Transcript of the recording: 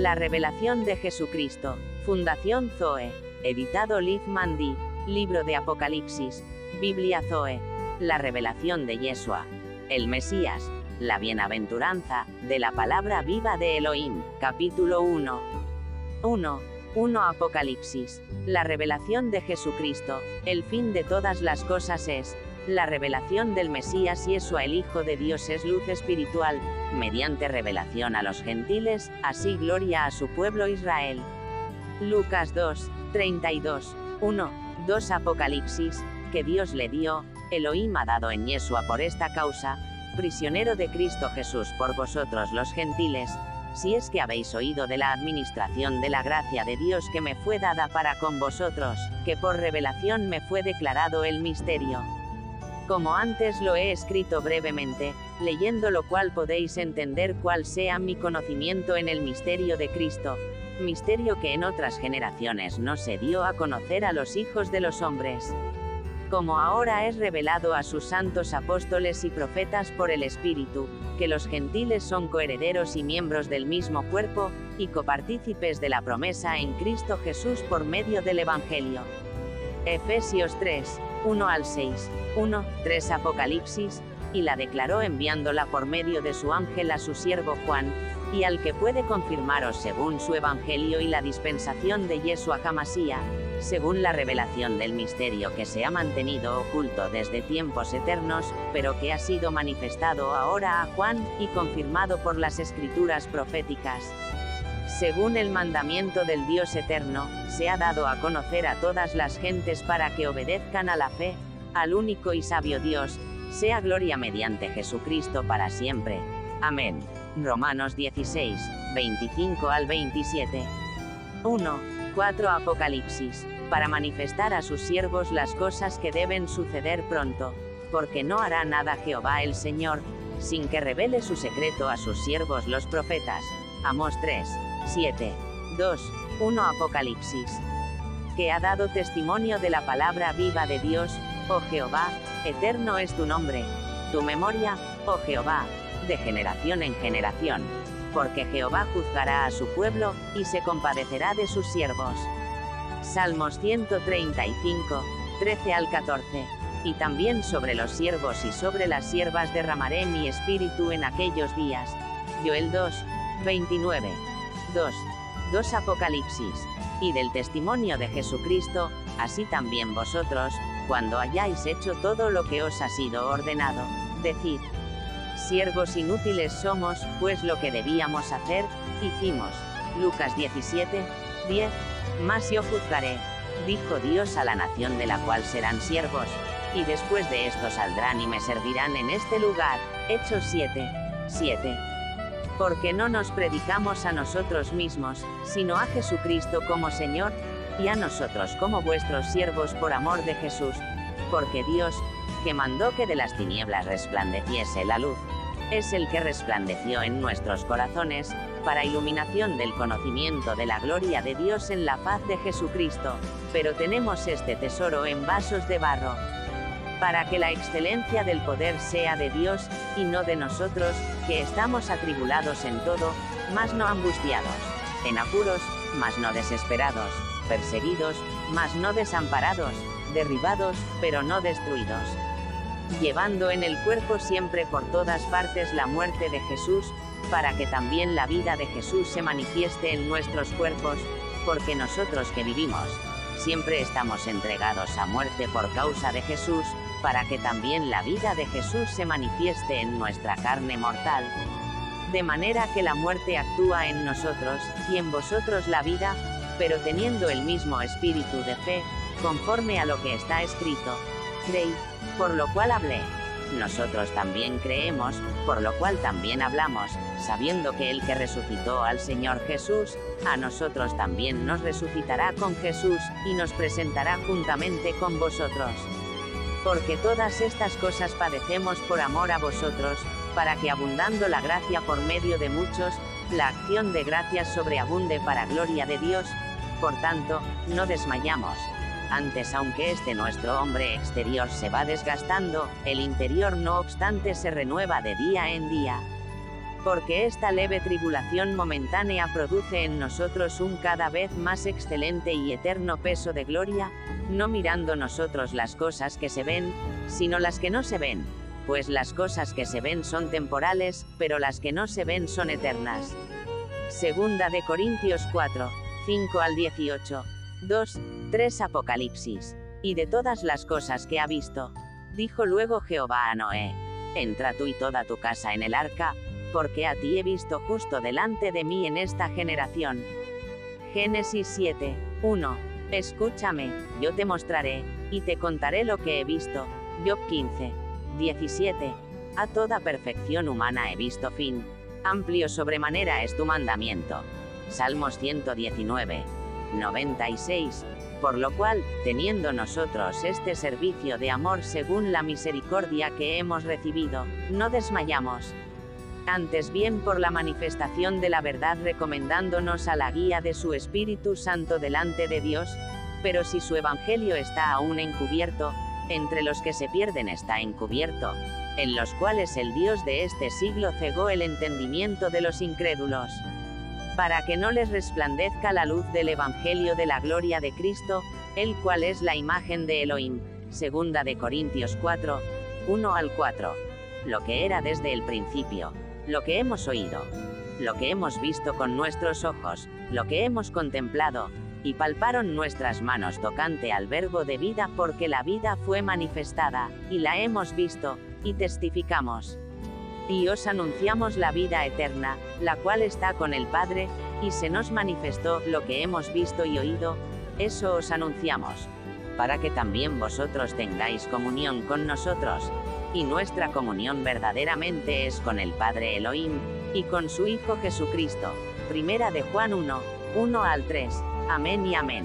La revelación de Jesucristo. Fundación Zoe. Editado Liv Mandy. Libro de Apocalipsis. Biblia Zoe. La revelación de Yeshua. El Mesías. La bienaventuranza, de la palabra viva de Elohim. Capítulo 1. 1. 1 Apocalipsis. La revelación de Jesucristo. El fin de todas las cosas es, la revelación del Mesías Yeshua el Hijo de Dios es luz espiritual, mediante revelación a los gentiles, así gloria a su pueblo Israel. Lucas 2, 32, 1, 2 Apocalipsis, que Dios le dio, Elohim ha dado en Yeshua por esta causa, prisionero de Cristo Jesús por vosotros los gentiles, si es que habéis oído de la administración de la gracia de Dios que me fue dada para con vosotros, que por revelación me fue declarado el misterio como antes lo he escrito brevemente, leyendo lo cual podéis entender cuál sea mi conocimiento en el misterio de Cristo, misterio que en otras generaciones no se dio a conocer a los hijos de los hombres. Como ahora es revelado a sus santos apóstoles y profetas por el Espíritu, que los gentiles son coherederos y miembros del mismo cuerpo, y copartícipes de la promesa en Cristo Jesús por medio del Evangelio. Efesios 3, 1 al 6. 1, 3 Apocalipsis, y la declaró enviándola por medio de su ángel a su siervo Juan, y al que puede confirmaros según su evangelio y la dispensación de Yeshua Hamasía, según la revelación del misterio que se ha mantenido oculto desde tiempos eternos, pero que ha sido manifestado ahora a Juan, y confirmado por las escrituras proféticas. Según el mandamiento del Dios eterno, se ha dado a conocer a todas las gentes para que obedezcan a la fe, al único y sabio Dios, sea gloria mediante Jesucristo para siempre. Amén. Romanos 16, 25 al 27. 1. 4 Apocalipsis. Para manifestar a sus siervos las cosas que deben suceder pronto. Porque no hará nada Jehová el Señor, sin que revele su secreto a sus siervos los profetas. Amos 3, 7. 2. 1 Apocalipsis. Que ha dado testimonio de la palabra viva de Dios, Oh Jehová, eterno es tu nombre, tu memoria, oh Jehová, de generación en generación. Porque Jehová juzgará a su pueblo, y se compadecerá de sus siervos. Salmos 135, 13 al 14. Y también sobre los siervos y sobre las siervas derramaré mi espíritu en aquellos días. Joel 2, 29. 2. 2 Apocalipsis. Y del testimonio de Jesucristo, así también vosotros, cuando hayáis hecho todo lo que os ha sido ordenado. Decid, siervos inútiles somos, pues lo que debíamos hacer, hicimos. Lucas 17, 10, más yo juzgaré, dijo Dios a la nación de la cual serán siervos, y después de esto saldrán y me servirán en este lugar. Hechos 7, 7. Porque no nos predicamos a nosotros mismos, sino a Jesucristo como Señor, y a nosotros como vuestros siervos por amor de Jesús, porque Dios, que mandó que de las tinieblas resplandeciese la luz, es el que resplandeció en nuestros corazones, para iluminación del conocimiento de la gloria de Dios en la paz de Jesucristo, pero tenemos este tesoro en vasos de barro, para que la excelencia del poder sea de Dios, y no de nosotros, que estamos atribulados en todo, mas no angustiados, en apuros, mas no desesperados, perseguidos, mas no desamparados, derribados, pero no destruidos. Llevando en el cuerpo siempre por todas partes la muerte de Jesús, para que también la vida de Jesús se manifieste en nuestros cuerpos, porque nosotros que vivimos, siempre estamos entregados a muerte por causa de Jesús, para que también la vida de Jesús se manifieste en nuestra carne mortal. De manera que la muerte actúa en nosotros, y en vosotros la vida, pero teniendo el mismo espíritu de fe, conforme a lo que está escrito. Creí, por lo cual hablé. Nosotros también creemos, por lo cual también hablamos, sabiendo que el que resucitó al Señor Jesús, a nosotros también nos resucitará con Jesús, y nos presentará juntamente con vosotros. Porque todas estas cosas padecemos por amor a vosotros, para que abundando la gracia por medio de muchos, la acción de gracias sobreabunde para gloria de Dios, por tanto, no desmayamos. Antes aunque este nuestro hombre exterior se va desgastando, el interior no obstante se renueva de día en día. Porque esta leve tribulación momentánea produce en nosotros un cada vez más excelente y eterno peso de gloria, no mirando nosotros las cosas que se ven, sino las que no se ven, pues las cosas que se ven son temporales, pero las que no se ven son eternas. Segunda de Corintios 4, 5 al 18. 2, 3 Apocalipsis. Y de todas las cosas que ha visto, dijo luego Jehová a Noé, entra tú y toda tu casa en el arca, porque a ti he visto justo delante de mí en esta generación. Génesis 7, 1. Escúchame, yo te mostraré, y te contaré lo que he visto. Job 15, 17. A toda perfección humana he visto fin. Amplio sobremanera es tu mandamiento. Salmos 119, 96. Por lo cual, teniendo nosotros este servicio de amor según la misericordia que hemos recibido, no desmayamos, antes bien por la manifestación de la verdad recomendándonos a la guía de su Espíritu Santo delante de Dios, pero si su Evangelio está aún encubierto, entre los que se pierden está encubierto, en los cuales el Dios de este siglo cegó el entendimiento de los incrédulos, para que no les resplandezca la luz del Evangelio de la gloria de Cristo, el cual es la imagen de Elohim, segunda de Corintios 4, 1 al 4, lo que era desde el principio lo que hemos oído, lo que hemos visto con nuestros ojos, lo que hemos contemplado, y palparon nuestras manos tocante al verbo de vida porque la vida fue manifestada, y la hemos visto, y testificamos. Y os anunciamos la vida eterna, la cual está con el Padre, y se nos manifestó lo que hemos visto y oído, eso os anunciamos, para que también vosotros tengáis comunión con nosotros, y nuestra comunión verdaderamente es con el Padre Elohim, y con su Hijo Jesucristo. Primera de Juan 1, 1 al 3. Amén y amén.